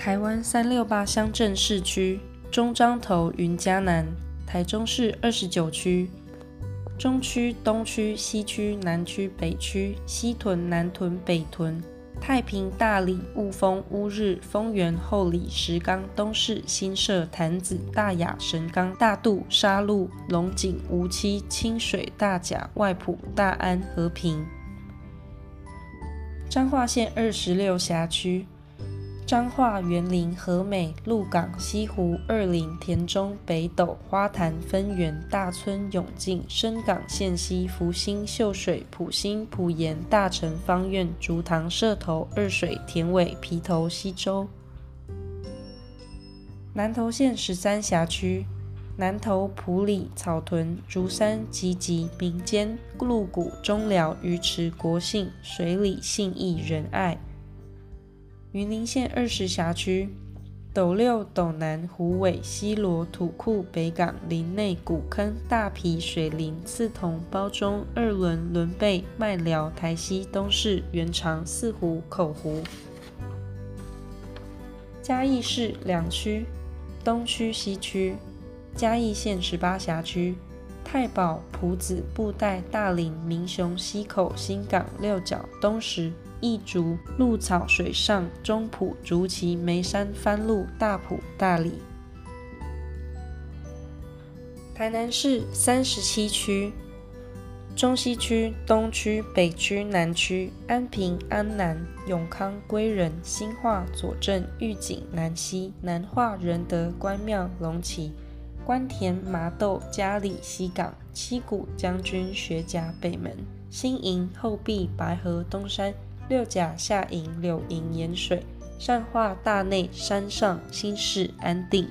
台湾三六八乡镇市区：中彰投、云嘉南。台中市二十九区：中区、东区、西区、南区、北区、西屯、南屯、北屯。太平、大里、雾峰、乌日、丰原、后里、石冈、东势、新社、潭子、大雅、神冈、大肚、沙鹿、龙井、梧栖、清水、大甲、外埔、大安、和平。彰化县二十六辖区。彰化、园林、和美、鹿港、西湖、二林、田中、北斗、花坛、分园、大村、永靖、深港、线西、福兴、秀水、埔心、埔盐、大成、方苑、竹塘、社头、二水、田尾、皮头、溪洲。南投县十三辖区：南投、埔里、草屯、竹山、集集、民间、鹿谷、中寮、鱼池、国姓、水里、信义、仁爱。云林县二十辖区：斗六、斗南、虎尾、西螺、土库、北港、林内、古坑、大埤、水林、四桐、褒忠、二仑、仑背、麦寮、台西、东势、元长、四湖、口湖。嘉义市两区：东区、西区。嘉义县十八辖区：太保、埔子、布袋、大林、民雄、溪口、新港、六角、东石。义竹、鹿草、水上、中埔、竹崎、眉山、番路、大埔、大里。台南市三十七区：中西区、东区、北区、南区、安平、安南、永康、归仁、新化、左镇、玉井、南溪、南化、仁德、关庙、龙崎、关田、麻豆、佳里、西港、七谷、将军、学甲、北门、新营、后壁、白河、东山。六甲、下营、柳营、盐水、善化、大内、山上、新市、安定。